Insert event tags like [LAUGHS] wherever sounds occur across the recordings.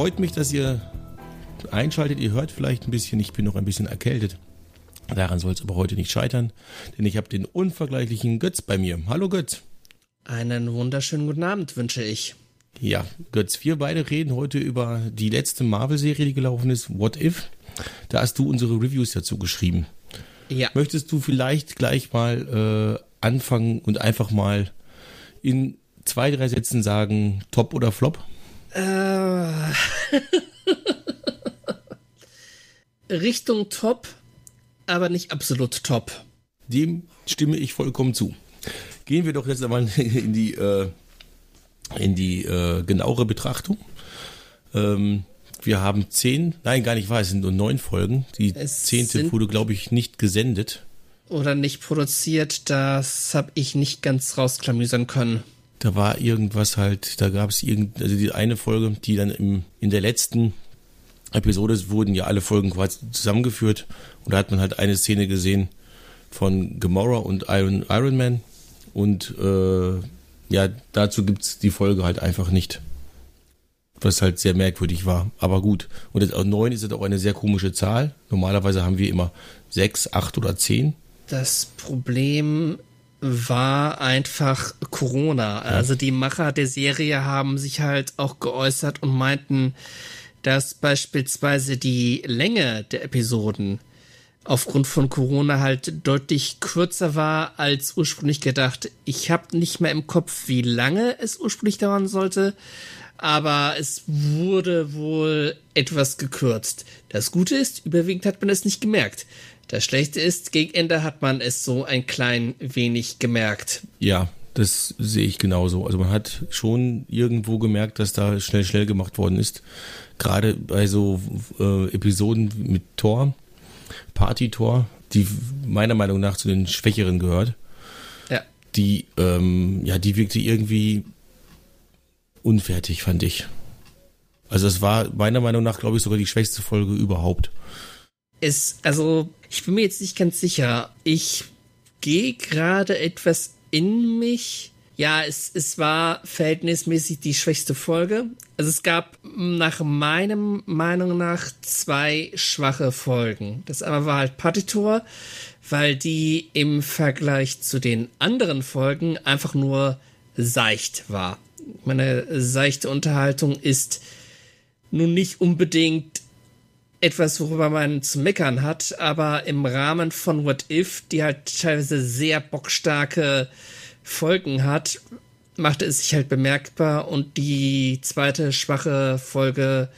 freut mich, dass ihr einschaltet. Ihr hört vielleicht ein bisschen, ich bin noch ein bisschen erkältet. Daran soll es aber heute nicht scheitern, denn ich habe den unvergleichlichen Götz bei mir. Hallo Götz. Einen wunderschönen guten Abend wünsche ich. Ja, Götz, wir beide reden heute über die letzte Marvel-Serie, die gelaufen ist, What If. Da hast du unsere Reviews dazu geschrieben. Ja. Möchtest du vielleicht gleich mal äh, anfangen und einfach mal in zwei, drei Sätzen sagen, top oder flop? Äh. [LAUGHS] Richtung top aber nicht absolut top. Dem stimme ich vollkommen zu. Gehen wir doch jetzt einmal [LAUGHS] in die, äh, in die äh, genauere Betrachtung. Ähm, wir haben zehn, nein, gar nicht wahr, es sind nur neun Folgen. Die es zehnte wurde, glaube ich, nicht gesendet. Oder nicht produziert, das habe ich nicht ganz rausklamüsern können. Da war irgendwas halt, da gab es irgend, also die eine Folge, die dann im, in der letzten Episode wurden ja alle Folgen quasi zusammengeführt und da hat man halt eine Szene gesehen von Gamora und Iron, Iron Man und äh, ja, dazu gibt's die Folge halt einfach nicht. Was halt sehr merkwürdig war. Aber gut. Und jetzt, neun ist jetzt auch eine sehr komische Zahl. Normalerweise haben wir immer sechs, acht oder zehn. Das Problem war einfach Corona. Also die Macher der Serie haben sich halt auch geäußert und meinten, dass beispielsweise die Länge der Episoden aufgrund von Corona halt deutlich kürzer war als ursprünglich gedacht. Ich habe nicht mehr im Kopf, wie lange es ursprünglich dauern sollte, aber es wurde wohl etwas gekürzt. Das Gute ist, überwiegend hat man es nicht gemerkt. Das Schlechte ist, gegen Ende hat man es so ein klein wenig gemerkt. Ja, das sehe ich genauso. Also man hat schon irgendwo gemerkt, dass da schnell, schnell gemacht worden ist gerade bei so äh, Episoden mit Tor, Party-Tor, die meiner Meinung nach zu den Schwächeren gehört. Ja. Die, ähm, ja, die wirkte irgendwie unfertig, fand ich. Also es war meiner Meinung nach, glaube ich, sogar die schwächste Folge überhaupt. Es, also, ich bin mir jetzt nicht ganz sicher. Ich gehe gerade etwas in mich ja, es, es war verhältnismäßig die schwächste Folge. Also es gab nach meinem Meinung nach zwei schwache Folgen. Das eine war halt Partitur, weil die im Vergleich zu den anderen Folgen einfach nur seicht war. Meine seichte Unterhaltung ist nun nicht unbedingt etwas, worüber man zu meckern hat, aber im Rahmen von What If, die halt teilweise sehr bockstarke Folgen hat, machte es sich halt bemerkbar und die zweite schwache Folge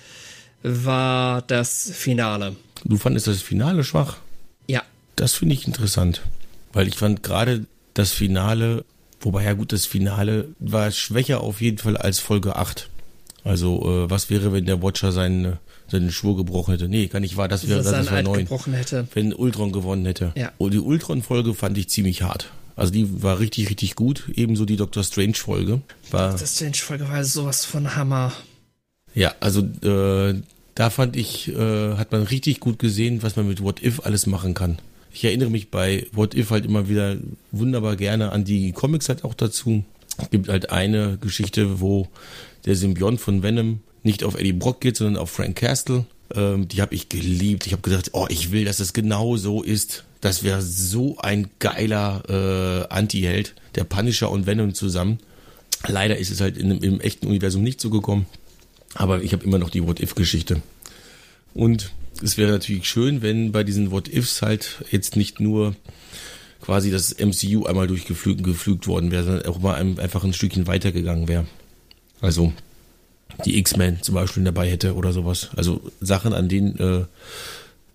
war das Finale. Du fandest das Finale schwach? Ja. Das finde ich interessant, weil ich fand gerade das Finale, wobei ja gut, das Finale war schwächer auf jeden Fall als Folge 8. Also, äh, was wäre, wenn der Watcher seinen, seinen Schwur gebrochen hätte? Nee, gar nicht wahr, das wäre das, wäre neun. Wenn Ultron gewonnen hätte. Ja. Und die Ultron-Folge fand ich ziemlich hart. Also die war richtig, richtig gut. Ebenso die Doctor Strange Folge. War, Doctor Strange Folge war sowas von Hammer. Ja, also äh, da fand ich, äh, hat man richtig gut gesehen, was man mit What If alles machen kann. Ich erinnere mich bei What If halt immer wieder wunderbar gerne an die Comics halt auch dazu. Es gibt halt eine Geschichte, wo der Symbiont von Venom nicht auf Eddie Brock geht, sondern auf Frank Castle. Ähm, die habe ich geliebt. Ich habe gedacht, oh, ich will, dass es genau so ist. Das wäre so ein geiler äh, Anti-Held, der Punisher und Venom zusammen. Leider ist es halt in, im echten Universum nicht so gekommen. Aber ich habe immer noch die What-If-Geschichte. Und es wäre natürlich schön, wenn bei diesen What-Ifs halt jetzt nicht nur quasi das MCU einmal durchgeflügt geflügt worden wäre, sondern auch mal einfach ein Stückchen weitergegangen wäre. Also die X-Men zum Beispiel dabei hätte oder sowas. Also Sachen, an denen äh,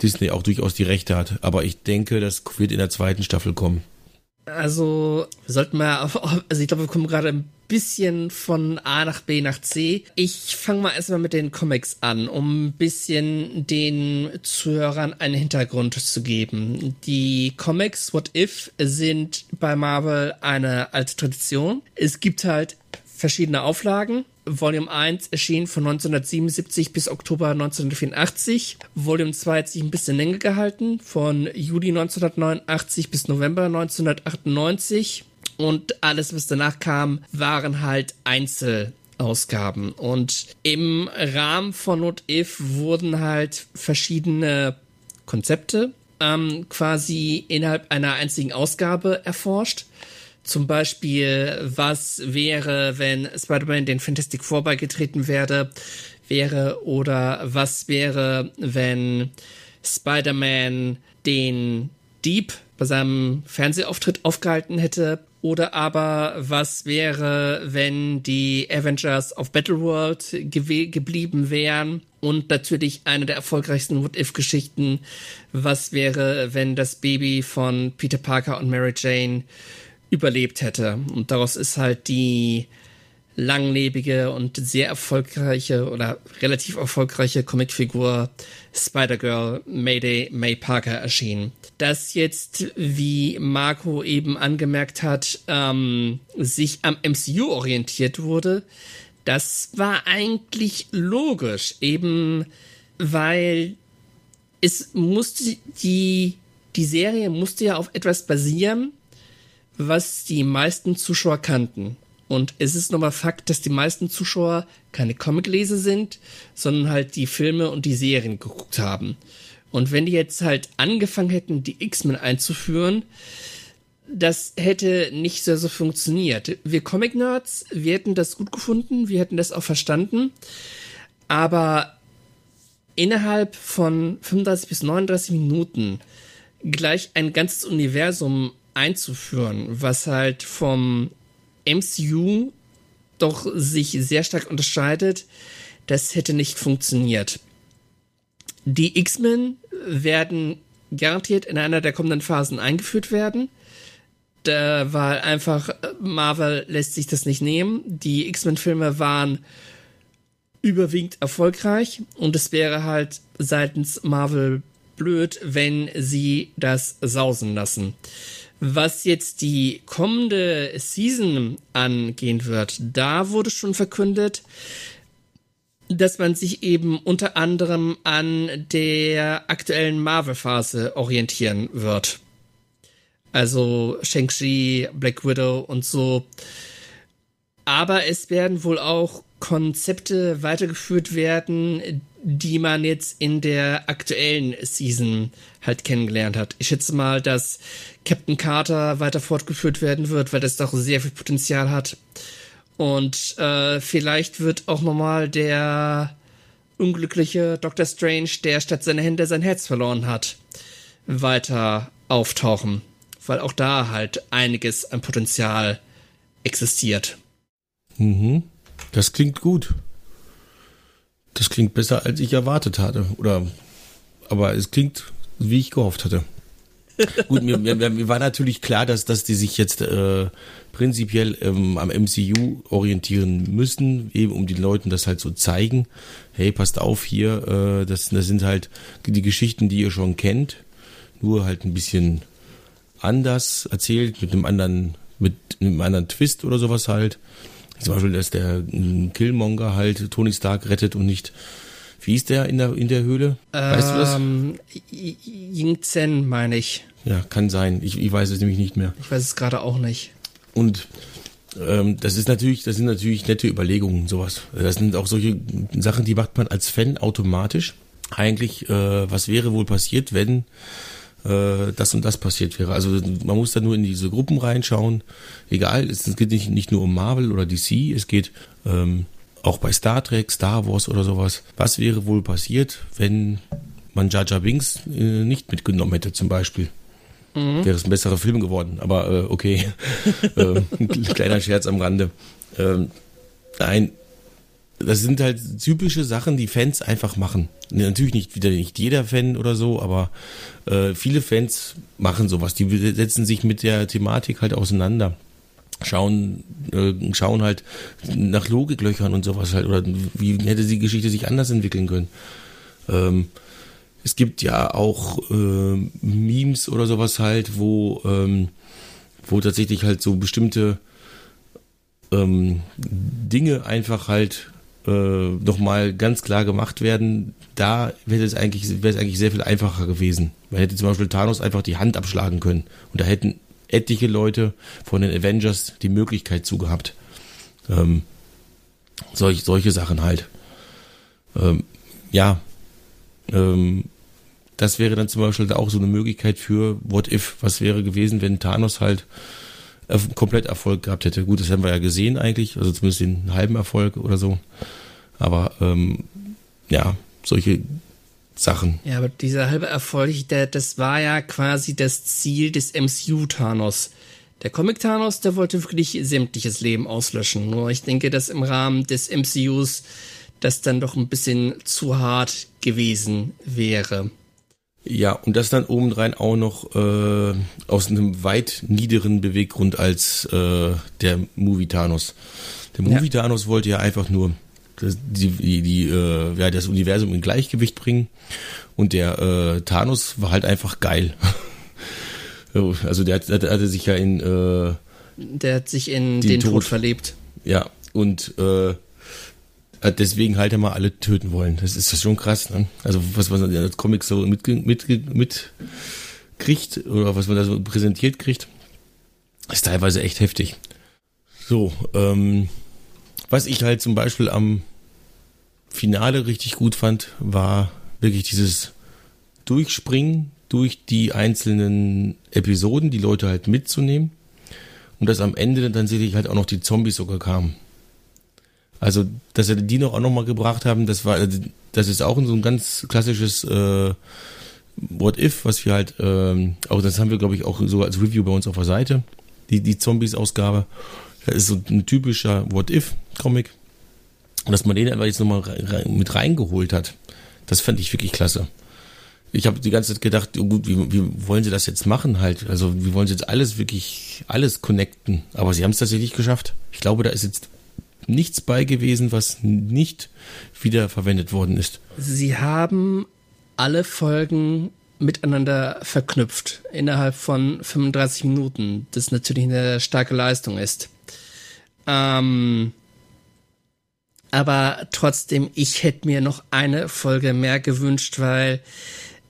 Disney auch durchaus die Rechte hat. Aber ich denke, das wird in der zweiten Staffel kommen. Also, wir sollten auf, also ich glaube, wir kommen gerade ein bisschen von A nach B nach C. Ich fange mal erstmal mit den Comics an, um ein bisschen den Zuhörern einen Hintergrund zu geben. Die Comics What If sind bei Marvel eine alte Tradition. Es gibt halt verschiedene Auflagen. Volume 1 erschien von 1977 bis Oktober 1984. Volume 2 hat sich ein bisschen länger gehalten, von Juli 1989 bis November 1998. Und alles, was danach kam, waren halt Einzelausgaben. Und im Rahmen von Not If wurden halt verschiedene Konzepte ähm, quasi innerhalb einer einzigen Ausgabe erforscht. Zum Beispiel, was wäre, wenn Spider-Man den Fantastic Four beigetreten wäre, wäre oder was wäre, wenn Spider-Man den Dieb bei seinem Fernsehauftritt aufgehalten hätte? Oder aber was wäre, wenn die Avengers auf Battleworld geblieben wären? Und natürlich eine der erfolgreichsten What-If-Geschichten, was wäre, wenn das Baby von Peter Parker und Mary Jane überlebt hätte. Und daraus ist halt die langlebige und sehr erfolgreiche oder relativ erfolgreiche Comicfigur Spider-Girl Mayday May Parker erschienen. Das jetzt, wie Marco eben angemerkt hat, ähm, sich am MCU orientiert wurde, das war eigentlich logisch, eben weil es musste die, die Serie musste ja auf etwas basieren, was die meisten Zuschauer kannten. Und es ist nochmal Fakt, dass die meisten Zuschauer keine Comicleser sind, sondern halt die Filme und die Serien geguckt haben. Und wenn die jetzt halt angefangen hätten, die X-Men einzuführen, das hätte nicht so, so funktioniert. Wir Comic-Nerds, wir hätten das gut gefunden, wir hätten das auch verstanden. Aber innerhalb von 35 bis 39 Minuten gleich ein ganzes Universum einzuführen, was halt vom MCU doch sich sehr stark unterscheidet, das hätte nicht funktioniert. Die X-Men werden garantiert in einer der kommenden Phasen eingeführt werden. Da war einfach, Marvel lässt sich das nicht nehmen. Die X-Men-Filme waren überwiegend erfolgreich und es wäre halt seitens Marvel blöd, wenn sie das sausen lassen. Was jetzt die kommende Season angehen wird, da wurde schon verkündet, dass man sich eben unter anderem an der aktuellen Marvel-Phase orientieren wird. Also Shang-Chi, Black Widow und so. Aber es werden wohl auch Konzepte weitergeführt werden, die man jetzt in der aktuellen Season halt kennengelernt hat. Ich schätze mal, dass Captain Carter weiter fortgeführt werden wird, weil das doch sehr viel Potenzial hat. Und äh, vielleicht wird auch nochmal der unglückliche Dr. Strange, der statt seiner Hände sein Herz verloren hat, weiter auftauchen. Weil auch da halt einiges an Potenzial existiert. Mhm. Das klingt gut. Das klingt besser, als ich erwartet hatte. Oder, aber es klingt, wie ich gehofft hatte. [LAUGHS] Gut, mir, mir, mir, war natürlich klar, dass, dass die sich jetzt äh, prinzipiell ähm, am MCU orientieren müssen, eben um den Leuten das halt so zeigen. Hey, passt auf hier, äh, das, das sind halt die Geschichten, die ihr schon kennt, nur halt ein bisschen anders erzählt, mit einem anderen, mit einem anderen Twist oder sowas halt. Zum Beispiel, dass der Killmonger halt Tony Stark rettet und nicht wie ist der in der, in der Höhle? Weißt du das? Ähm, Ying Zen, meine ich. Ja, kann sein. Ich, ich weiß es nämlich nicht mehr. Ich weiß es gerade auch nicht. Und ähm, das ist natürlich, das sind natürlich nette Überlegungen, sowas. Das sind auch solche Sachen, die macht man als Fan automatisch. Eigentlich, äh, was wäre wohl passiert, wenn äh, das und das passiert wäre. Also man muss da nur in diese Gruppen reinschauen. Egal, es, es geht nicht, nicht nur um Marvel oder DC, es geht ähm, auch bei Star Trek, Star Wars oder sowas. Was wäre wohl passiert, wenn man Jar Jar Binks äh, nicht mitgenommen hätte zum Beispiel? Mhm. Wäre es ein besserer Film geworden. Aber äh, okay, [LAUGHS] äh, kleiner Scherz am Rande. Ähm, nein, das sind halt typische Sachen, die Fans einfach machen. Natürlich nicht wieder nicht jeder Fan oder so, aber äh, viele Fans machen sowas. Die setzen sich mit der Thematik halt auseinander. schauen, äh, schauen halt nach Logiklöchern und sowas halt, oder wie hätte die Geschichte sich anders entwickeln können. Ähm, es gibt ja auch äh, Memes oder sowas halt, wo, ähm, wo tatsächlich halt so bestimmte ähm, Dinge einfach halt äh, nochmal ganz klar gemacht werden. Da wäre es eigentlich, wäre es eigentlich sehr viel einfacher gewesen. Man hätte zum Beispiel Thanos einfach die Hand abschlagen können. Und da hätten etliche Leute von den Avengers die Möglichkeit zu gehabt. Ähm, solch, solche Sachen halt. Ähm, ja, ähm, das wäre dann zum Beispiel auch so eine Möglichkeit für What If. Was wäre gewesen, wenn Thanos halt komplett Erfolg gehabt hätte? Gut, das haben wir ja gesehen eigentlich, also zumindest den halben Erfolg oder so. Aber ähm, ja, solche Sachen. Ja, aber dieser halbe Erfolg, der, das war ja quasi das Ziel des MCU-Thanos. Der Comic-Thanos, der wollte wirklich sämtliches Leben auslöschen. Nur ich denke, dass im Rahmen des MCUs das dann doch ein bisschen zu hart gewesen wäre. Ja, und das dann obendrein auch noch äh, aus einem weit niederen Beweggrund als äh, der Movie Thanos. Der Movie ja. Thanos wollte ja einfach nur die, die, die äh, ja, das Universum in Gleichgewicht bringen. Und der äh, Thanos war halt einfach geil. [LAUGHS] also der, der, der hatte sich ja in äh, der hat sich in den, den Tod. Tod verlebt. Ja, und äh, hat deswegen halt immer alle töten wollen. Das ist schon krass, ne? Also was man in der Comics so mit, mit, mit kriegt oder was man da so präsentiert kriegt, ist teilweise echt heftig. So, ähm, was ich halt zum Beispiel am Finale richtig gut fand, war wirklich dieses Durchspringen durch die einzelnen Episoden, die Leute halt mitzunehmen. Und dass am Ende dann tatsächlich halt auch noch die Zombies sogar kamen. Also, dass sie die noch auch noch mal gebracht haben, das war, das ist auch so ein ganz klassisches äh, What If, was wir halt, ähm, auch das haben wir, glaube ich, auch so als Review bei uns auf der Seite, die, die Zombies-Ausgabe. Das ist so ein typischer What-If-Comic. Und dass man den einfach jetzt nochmal mit reingeholt hat, das fand ich wirklich klasse. Ich habe die ganze Zeit gedacht, oh gut, wie, wie wollen sie das jetzt machen halt? Also wie wollen sie jetzt alles wirklich, alles connecten? Aber sie haben es tatsächlich geschafft. Ich glaube, da ist jetzt nichts bei gewesen, was nicht wieder verwendet worden ist. Sie haben alle Folgen miteinander verknüpft innerhalb von 35 Minuten, das natürlich eine starke Leistung ist. Ähm, aber trotzdem, ich hätte mir noch eine Folge mehr gewünscht, weil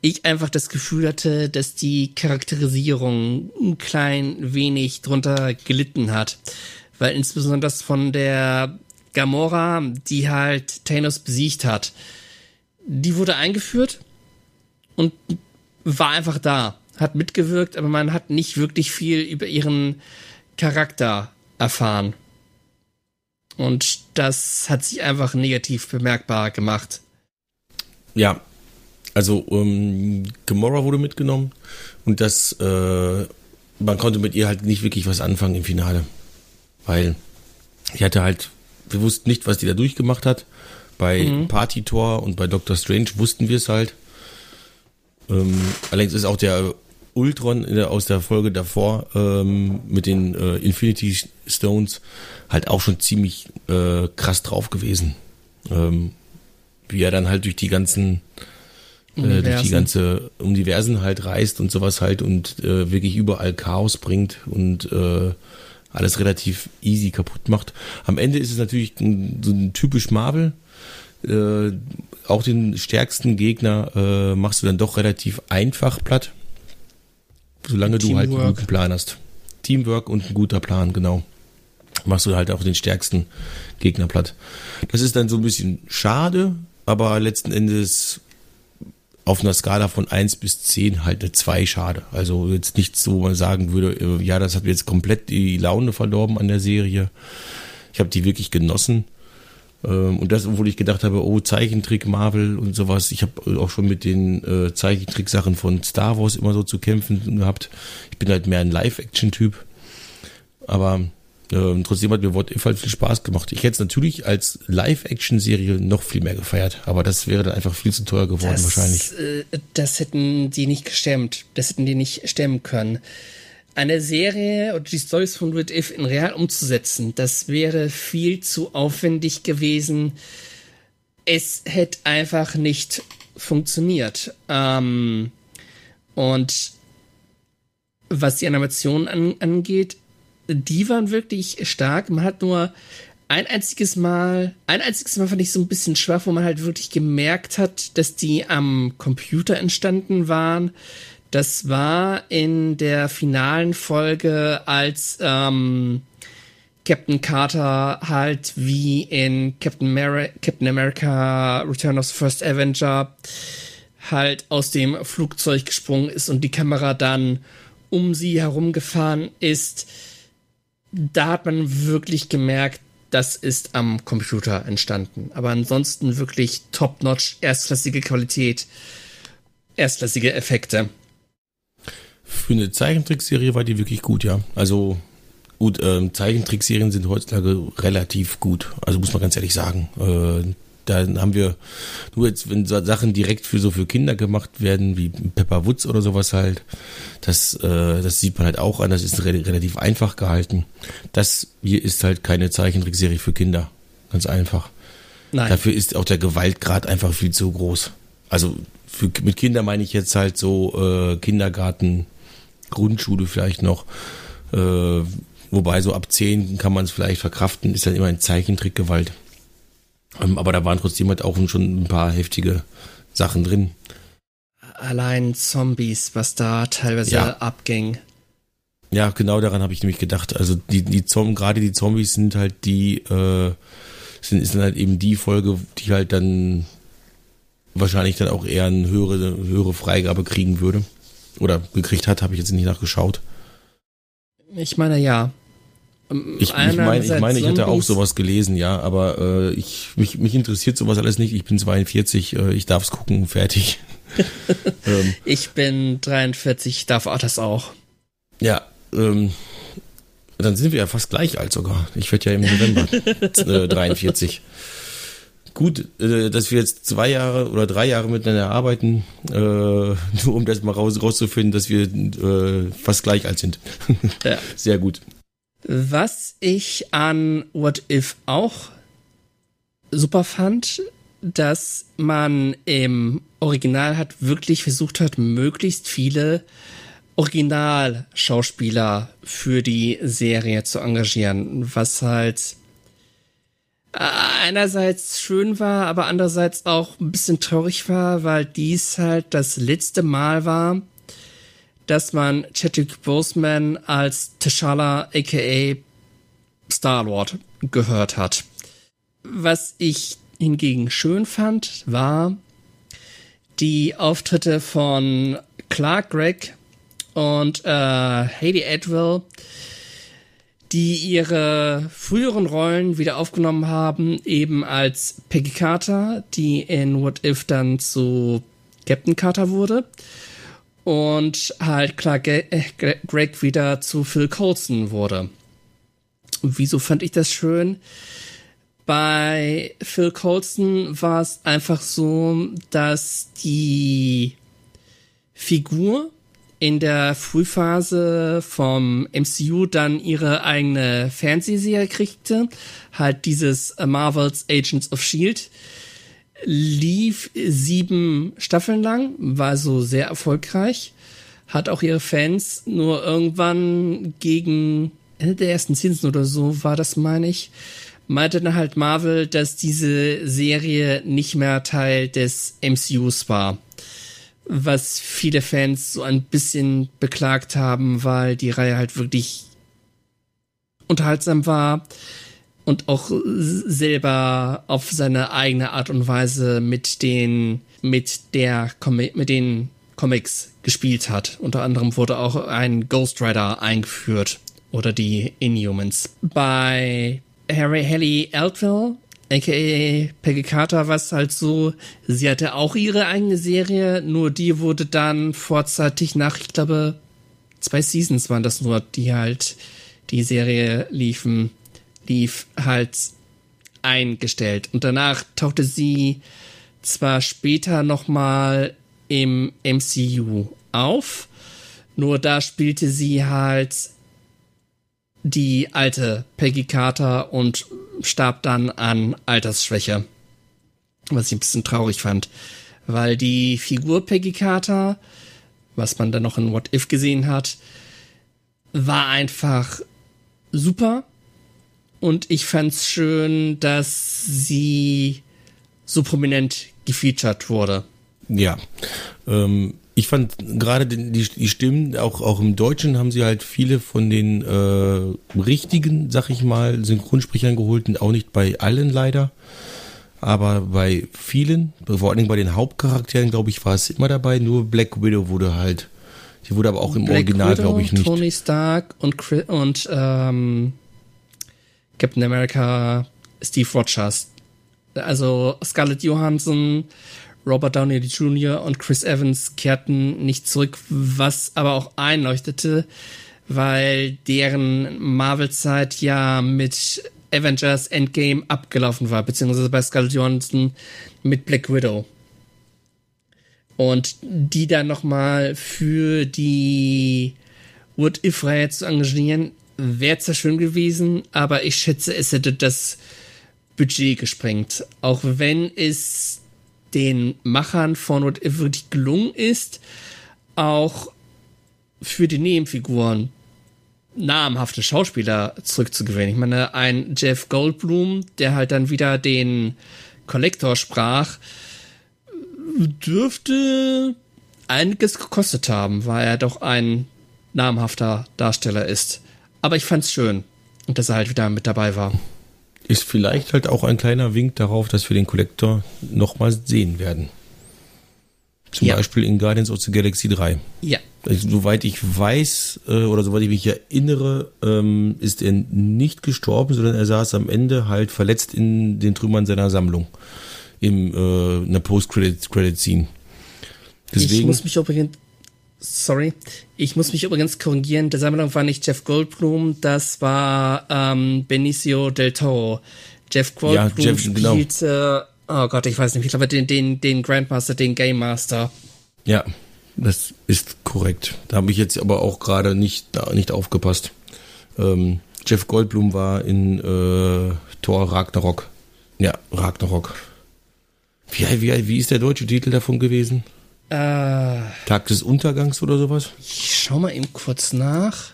ich einfach das Gefühl hatte, dass die Charakterisierung ein klein wenig drunter gelitten hat. Weil insbesondere das von der Gamora, die halt Thanos besiegt hat, die wurde eingeführt und war einfach da, hat mitgewirkt, aber man hat nicht wirklich viel über ihren Charakter erfahren. Und das hat sich einfach negativ bemerkbar gemacht. Ja, also um, Gamora wurde mitgenommen und das, äh, man konnte mit ihr halt nicht wirklich was anfangen im Finale. Weil ich hatte halt, wir wussten nicht, was die da durchgemacht hat. Bei mhm. Party Tor und bei Doctor Strange wussten wir es halt. Ähm, allerdings ist auch der Ultron der, aus der Folge davor ähm, mit den äh, Infinity Stones halt auch schon ziemlich äh, krass drauf gewesen. Ähm, wie er dann halt durch die ganzen äh, durch die ganze Universen halt reist und sowas halt und äh, wirklich überall Chaos bringt und äh, alles relativ easy kaputt macht. Am Ende ist es natürlich ein, so ein typisch Marvel. Äh, auch den stärksten Gegner äh, machst du dann doch relativ einfach platt. Solange du halt einen guten Plan hast. Teamwork und ein guter Plan, genau. Machst du halt auch den stärksten Gegner platt. Das ist dann so ein bisschen schade, aber letzten Endes auf einer Skala von 1 bis 10 halt eine 2 schade. Also jetzt nichts, wo man sagen würde, äh, ja, das hat jetzt komplett die Laune verdorben an der Serie. Ich habe die wirklich genossen. Ähm, und das, obwohl ich gedacht habe, oh, Zeichentrick, Marvel und sowas. Ich habe auch schon mit den äh, Zeichentrick-Sachen von Star Wars immer so zu kämpfen gehabt. Ich bin halt mehr ein Live-Action-Typ. Aber äh, trotzdem hat mir What If halt viel Spaß gemacht. Ich hätte es natürlich als Live-Action-Serie noch viel mehr gefeiert, aber das wäre dann einfach viel zu teuer geworden das, wahrscheinlich. Äh, das hätten die nicht gestemmt. Das hätten die nicht stemmen können. eine Serie oder die Stories von What If in real umzusetzen, das wäre viel zu aufwendig gewesen. Es hätte einfach nicht funktioniert. Ähm, und was die Animationen an, angeht, die waren wirklich stark. Man hat nur ein einziges Mal, ein einziges Mal fand ich so ein bisschen schwach, wo man halt wirklich gemerkt hat, dass die am Computer entstanden waren. Das war in der finalen Folge, als ähm, Captain Carter halt wie in Captain, Mer Captain America Return of the First Avenger halt aus dem Flugzeug gesprungen ist und die Kamera dann um sie herumgefahren ist. Da hat man wirklich gemerkt, das ist am Computer entstanden. Aber ansonsten wirklich top-notch, erstklassige Qualität, erstklassige Effekte. Für eine Zeichentrickserie war die wirklich gut, ja. Also gut, ähm, Zeichentrickserien sind heutzutage relativ gut. Also muss man ganz ehrlich sagen. Äh, da haben wir nur jetzt, wenn Sachen direkt für so für Kinder gemacht werden, wie Pepper Woods oder sowas halt, das, äh, das sieht man halt auch an, das ist re relativ einfach gehalten. Das hier ist halt keine Zeichentrickserie für Kinder. Ganz einfach. Nein. Dafür ist auch der Gewaltgrad einfach viel zu groß. Also für, mit Kindern meine ich jetzt halt so äh, Kindergarten, Grundschule vielleicht noch. Äh, wobei so ab 10 kann man es vielleicht verkraften, ist dann immer ein Zeichentrickgewalt. Ähm, aber da waren trotzdem halt auch schon ein paar heftige Sachen drin. Allein Zombies, was da teilweise ja. abging. Ja, genau daran habe ich nämlich gedacht. Also die, die Zom gerade die Zombies sind halt die, äh, sind, ist dann halt eben die Folge, die halt dann wahrscheinlich dann auch eher eine höhere, höhere Freigabe kriegen würde. Oder gekriegt hat, habe ich jetzt nicht nachgeschaut. Ich meine ja. Ähm, ich, ich meine, ich, meine, ich hätte auch sowas gelesen, ja, aber äh, ich, mich, mich interessiert sowas alles nicht. Ich bin 42, äh, ich darf es gucken, fertig. [LAUGHS] ähm, ich bin 43, darf auch das auch. Ja, ähm, dann sind wir ja fast gleich alt sogar. Ich werde ja im November [LAUGHS] äh, 43. Gut, äh, dass wir jetzt zwei Jahre oder drei Jahre miteinander arbeiten, äh, nur um das mal raus, rauszufinden, dass wir äh, fast gleich alt sind. ja. Sehr gut. Was ich an What If auch super fand, dass man im Original hat wirklich versucht hat, möglichst viele Originalschauspieler für die Serie zu engagieren, was halt äh, einerseits schön war, aber andererseits auch ein bisschen traurig war, weil dies halt das letzte Mal war, dass man Chadwick Boseman als T'Challa aka Star-Lord gehört hat. Was ich hingegen schön fand, war die Auftritte von Clark Gregg und äh, Hayley Atwell, die ihre früheren Rollen wieder aufgenommen haben, eben als Peggy Carter, die in What If dann zu Captain Carter wurde und halt klar äh, Greg wieder zu Phil Coulson wurde. Wieso fand ich das schön? Bei Phil Coulson war es einfach so, dass die Figur in der Frühphase vom MCU dann ihre eigene Fernsehserie kriegte, halt dieses Marvels Agents of Shield lief sieben Staffeln lang, war so sehr erfolgreich, hat auch ihre Fans nur irgendwann gegen Ende der ersten Zinsen oder so war das, meine ich, meinte dann halt Marvel, dass diese Serie nicht mehr Teil des MCUs war. Was viele Fans so ein bisschen beklagt haben, weil die Reihe halt wirklich unterhaltsam war und auch selber auf seine eigene Art und Weise mit den mit der mit den Comics gespielt hat. Unter anderem wurde auch ein Ghost Rider eingeführt oder die Inhumans. Bei Harry Haley Altwell, aka Peggy Carter, war es halt so, sie hatte auch ihre eigene Serie, nur die wurde dann vorzeitig nach, ich glaube, zwei Seasons waren das nur, die halt die Serie liefen, lief halt eingestellt. Und danach tauchte sie zwar später nochmal im MCU auf, Nur da spielte sie halt die alte Peggy Carter und starb dann an Altersschwäche. Was ich ein bisschen traurig fand. Weil die Figur Peggy Carter, was man dann noch in What If gesehen hat, war einfach super. Und ich fand's schön, dass sie so prominent gefeatured wurde. Ja. Ähm, ich fand gerade die, die Stimmen, auch, auch im Deutschen haben sie halt viele von den äh, richtigen, sag ich mal, Synchronsprechern geholt und auch nicht bei allen leider. Aber bei vielen, vor allen Dingen bei den Hauptcharakteren, glaube ich, war es immer dabei. Nur Black Widow wurde halt, die wurde aber auch im Black Original, glaube ich, nicht. Tony Stark und, Chris, und ähm, Captain America, Steve Rogers. Also Scarlett Johansson, Robert Downey Jr. und Chris Evans kehrten nicht zurück, was aber auch einleuchtete, weil deren Marvel-Zeit ja mit Avengers Endgame abgelaufen war, beziehungsweise bei Scarlett Johansson mit Black Widow. Und die dann nochmal für die What If-Reihe zu engagieren, wäre zwar schön gewesen, aber ich schätze, es hätte das Budget gesprengt. Auch wenn es den Machern von What If wirklich gelungen ist, auch für die Nebenfiguren namhafte Schauspieler zurückzugewinnen. Ich meine, ein Jeff Goldblum, der halt dann wieder den Kollektor sprach, dürfte einiges gekostet haben, weil er doch ein namhafter Darsteller ist. Aber ich fand's schön, dass er halt wieder mit dabei war ist vielleicht halt auch ein kleiner Wink darauf, dass wir den Collector nochmal sehen werden. Zum ja. Beispiel in Guardians of the Galaxy 3. Ja. Also, soweit ich weiß äh, oder soweit ich mich erinnere, ähm, ist er nicht gestorben, sondern er saß am Ende halt verletzt in den Trümmern seiner Sammlung. Im, äh, in der Post-Credit-Scene. Deswegen, ich muss mich übrigens Sorry. Ich muss mich übrigens korrigieren. Der Sammlung war nicht Jeff Goldblum, das war ähm, Benicio del Toro. Jeff Goldblum ja, Jeff, genau. spielte, genau. oh Gott, ich weiß nicht, ich glaube den, den, den Grandmaster, den Game Master. Ja, das ist korrekt. Da habe ich jetzt aber auch gerade nicht, nicht aufgepasst. Ähm, Jeff Goldblum war in äh, Thor Ragnarok. Ja, Ragnarok. Wie, wie, wie ist der deutsche Titel davon gewesen? Äh, Tag des Untergangs oder sowas? Ich schau mal eben kurz nach.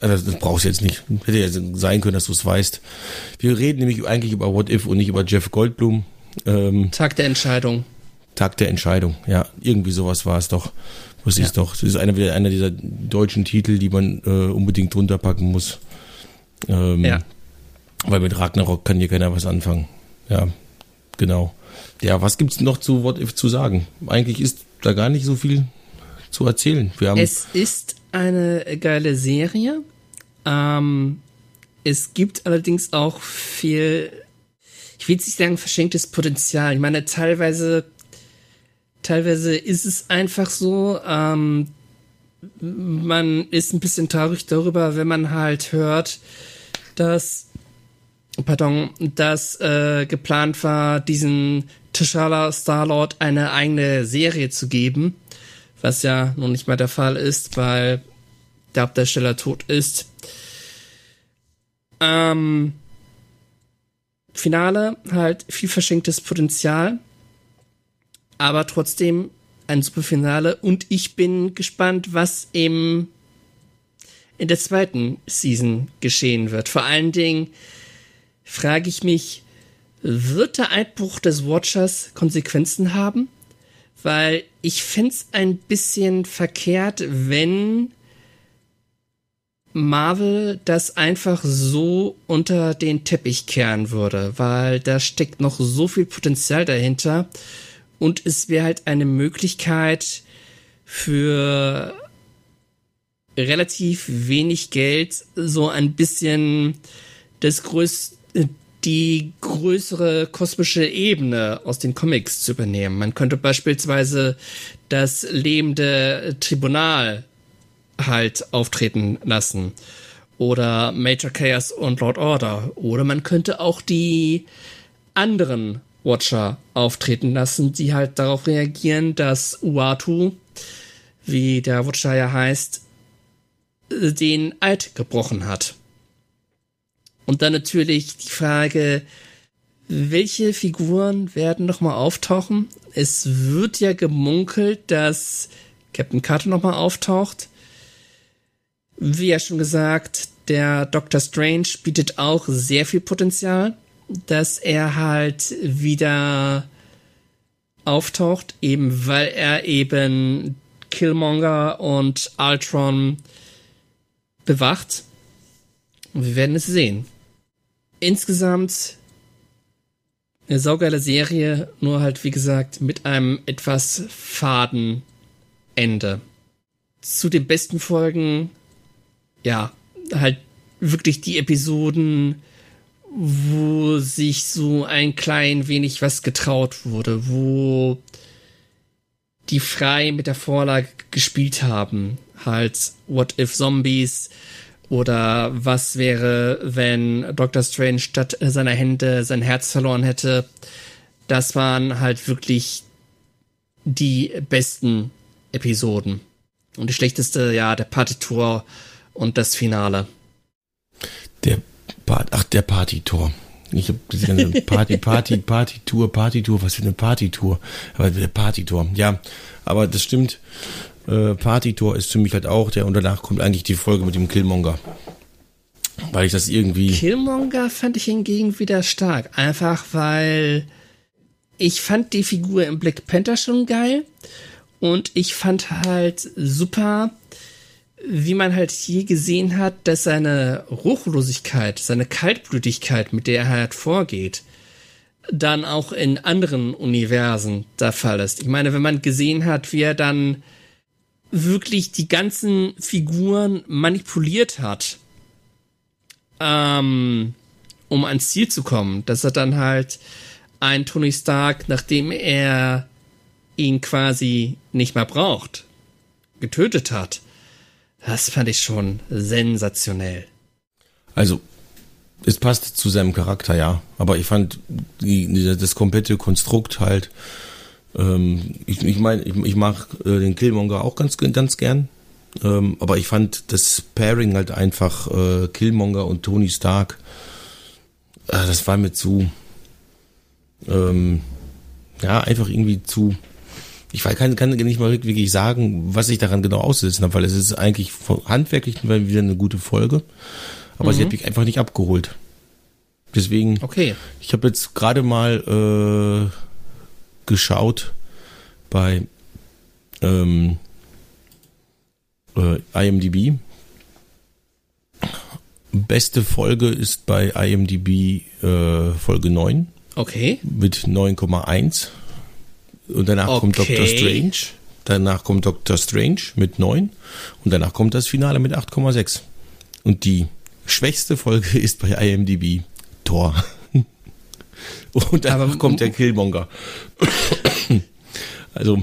Äh, das, das brauchst du jetzt nicht. Hätte ja sein können, dass du es weißt. Wir reden nämlich eigentlich über What If und nicht über Jeff Goldblum. Ähm, Tag der Entscheidung. Tag der Entscheidung, ja. Irgendwie sowas war es doch. Wusste ja. ich doch. Das ist einer, einer dieser deutschen Titel, die man äh, unbedingt drunter packen muss. Ähm, ja. Weil mit Ragnarok kann hier keiner was anfangen. Ja, genau. Ja, was gibt's noch zu What If zu sagen? Eigentlich ist da gar nicht so viel zu erzählen. Wir haben es ist eine geile Serie. Ähm, es gibt allerdings auch viel, ich will nicht sagen verschenktes Potenzial. Ich meine, teilweise, teilweise ist es einfach so, ähm, man ist ein bisschen traurig darüber, wenn man halt hört, dass, pardon, dass äh, geplant war, diesen T'Challa Star-Lord eine eigene Serie zu geben, was ja noch nicht mal der Fall ist, weil der Hauptdarsteller tot ist. Ähm, Finale halt viel verschenktes Potenzial, aber trotzdem ein super Finale und ich bin gespannt, was im in der zweiten Season geschehen wird. Vor allen Dingen frage ich mich, wird der Einbruch des Watchers Konsequenzen haben? Weil ich fände es ein bisschen verkehrt, wenn Marvel das einfach so unter den Teppich kehren würde, weil da steckt noch so viel Potenzial dahinter und es wäre halt eine Möglichkeit für relativ wenig Geld so ein bisschen das größte die größere kosmische Ebene aus den Comics zu übernehmen. Man könnte beispielsweise das lebende Tribunal halt auftreten lassen. Oder Major Chaos und Lord Order. Oder man könnte auch die anderen Watcher auftreten lassen, die halt darauf reagieren, dass Uatu, wie der Watcher ja heißt, den Eid gebrochen hat. Und dann natürlich die Frage, welche Figuren werden nochmal auftauchen? Es wird ja gemunkelt, dass Captain Carter nochmal auftaucht. Wie ja schon gesagt, der Doctor Strange bietet auch sehr viel Potenzial, dass er halt wieder auftaucht, eben weil er eben Killmonger und Ultron bewacht. Und wir werden es sehen. Insgesamt eine saugeile Serie, nur halt, wie gesagt, mit einem etwas faden Ende. Zu den besten Folgen, ja, halt wirklich die Episoden, wo sich so ein klein wenig was getraut wurde, wo die frei mit der Vorlage gespielt haben. Halt What If Zombies oder was wäre, wenn Doctor Strange statt seiner Hände sein Herz verloren hätte. Das waren halt wirklich die besten Episoden. Und die schlechteste, ja, der Partitur und das Finale. Der Part, ach, der Party-Tour. Ich habe diese ganze [LAUGHS] Party, Party, Party-Tour, Party-Tour, was für eine Party-Tour. Aber der Party-Tour, ja. Aber das stimmt. Äh, Party-Tour ist für mich halt auch der und danach kommt eigentlich die Folge mit dem Killmonger. Weil ich das irgendwie. Killmonger fand ich hingegen wieder stark. Einfach weil ich fand die Figur im Black Panther schon geil. Und ich fand halt super, wie man halt hier gesehen hat, dass seine Ruchlosigkeit, seine Kaltblütigkeit, mit der er halt vorgeht, dann auch in anderen Universen der Fall ist. Ich meine, wenn man gesehen hat, wie er dann wirklich die ganzen Figuren manipuliert hat, ähm, um ans Ziel zu kommen, dass er dann halt ein Tony Stark, nachdem er ihn quasi nicht mehr braucht, getötet hat das fand ich schon sensationell. Also, es passt zu seinem Charakter, ja. Aber ich fand die, das komplette Konstrukt halt. Ähm, ich ich meine, ich, ich mag äh, den Killmonger auch ganz, ganz gern. Ähm, aber ich fand das Pairing halt einfach äh, Killmonger und Tony Stark. Äh, das war mir zu. Ähm, ja, einfach irgendwie zu ich kann, kann nicht mal wirklich sagen, was ich daran genau aussetzen habe, weil es ist eigentlich handwerklich wieder eine gute Folge, aber mhm. sie hat mich einfach nicht abgeholt. Deswegen, okay. ich habe jetzt gerade mal äh, geschaut bei ähm, äh, IMDb. Beste Folge ist bei IMDb äh, Folge 9. Okay. Mit 9,1 und danach okay. kommt Doctor Strange. Danach kommt Doctor Strange mit 9. Und danach kommt das Finale mit 8,6. Und die schwächste Folge [LAUGHS] ist bei IMDb Thor. Und danach aber, kommt der Killmonger. also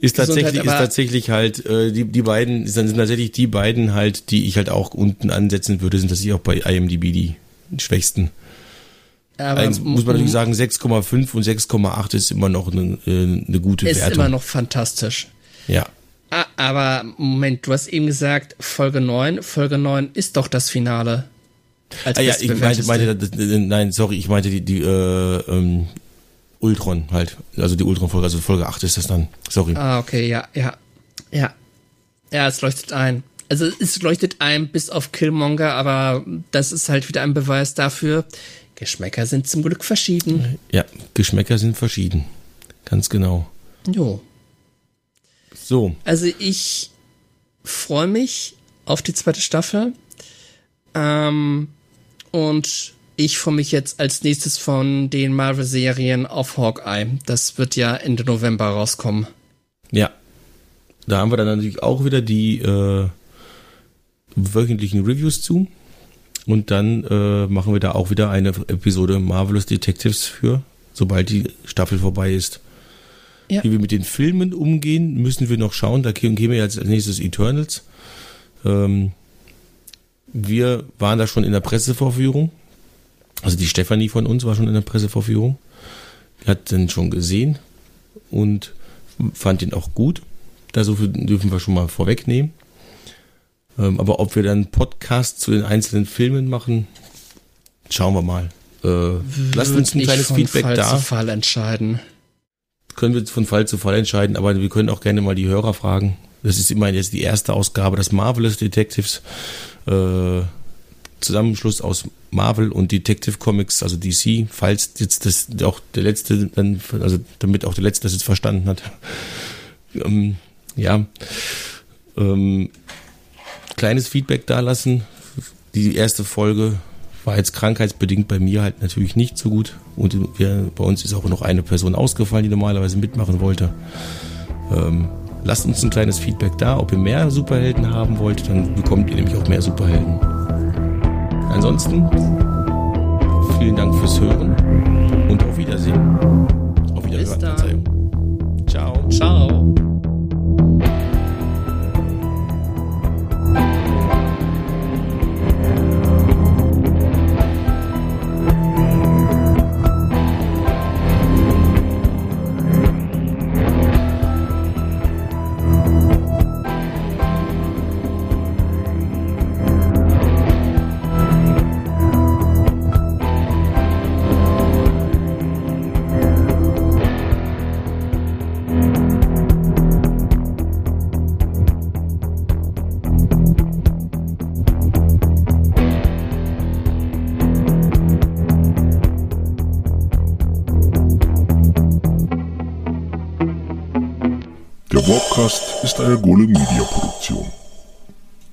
ist tatsächlich ist tatsächlich halt äh, die die beiden sind tatsächlich die beiden halt die ich halt auch unten ansetzen würde sind tatsächlich auch bei IMDb die schwächsten aber Eins muss man natürlich sagen, 6,5 und 6,8 ist immer noch eine, äh, eine gute ist Wertung. Ist immer noch fantastisch. Ja. Ah, aber Moment, du hast eben gesagt, Folge 9. Folge 9 ist doch das Finale. Als ah ja, ich meinte, meinte, nein, sorry, ich meinte die, die äh, ähm, Ultron halt. Also die Ultron-Folge, also Folge 8 ist das dann. Sorry. Ah, okay, ja, ja. Ja. Ja, es leuchtet ein. Also es leuchtet ein bis auf Killmonger, aber das ist halt wieder ein Beweis dafür, Geschmäcker sind zum Glück verschieden. Ja, Geschmäcker sind verschieden. Ganz genau. Jo. So. Also ich freue mich auf die zweite Staffel. Ähm, und ich freue mich jetzt als nächstes von den Marvel-Serien auf Hawkeye. Das wird ja Ende November rauskommen. Ja. Da haben wir dann natürlich auch wieder die äh, wöchentlichen Reviews zu. Und dann äh, machen wir da auch wieder eine Episode Marvelous Detectives für, sobald die Staffel vorbei ist. Ja. Wie wir mit den Filmen umgehen, müssen wir noch schauen. Da gehen wir jetzt als nächstes Eternals. Ähm, wir waren da schon in der Pressevorführung. Also die Stefanie von uns war schon in der Pressevorführung. Die hat den schon gesehen und fand ihn auch gut. Da so viel dürfen wir schon mal vorwegnehmen. Ähm, aber ob wir dann Podcast zu den einzelnen Filmen machen, schauen wir mal. Äh, lasst uns ein kleines Feedback Fall da. Zu Fall entscheiden. Können wir von Fall zu Fall entscheiden, aber wir können auch gerne mal die Hörer fragen. Das ist immerhin jetzt die erste Ausgabe des Marvelous Detectives. Äh, Zusammenschluss aus Marvel und Detective Comics, also DC, falls jetzt das auch der letzte dann, also damit auch der letzte das jetzt verstanden hat. [LAUGHS] ähm, ja. Ähm, kleines Feedback da lassen. Die erste Folge war jetzt krankheitsbedingt bei mir halt natürlich nicht so gut. Und wir, bei uns ist auch noch eine Person ausgefallen, die normalerweise mitmachen wollte. Ähm, lasst uns ein kleines Feedback da. Ob ihr mehr Superhelden haben wollt, dann bekommt ihr nämlich auch mehr Superhelden. Ansonsten vielen Dank fürs Hören und auf Wiedersehen. Auf Wiederhören. Dann. Verzeihung. Ciao. Ciao. Warpcast ist eine Gole Media Produktion.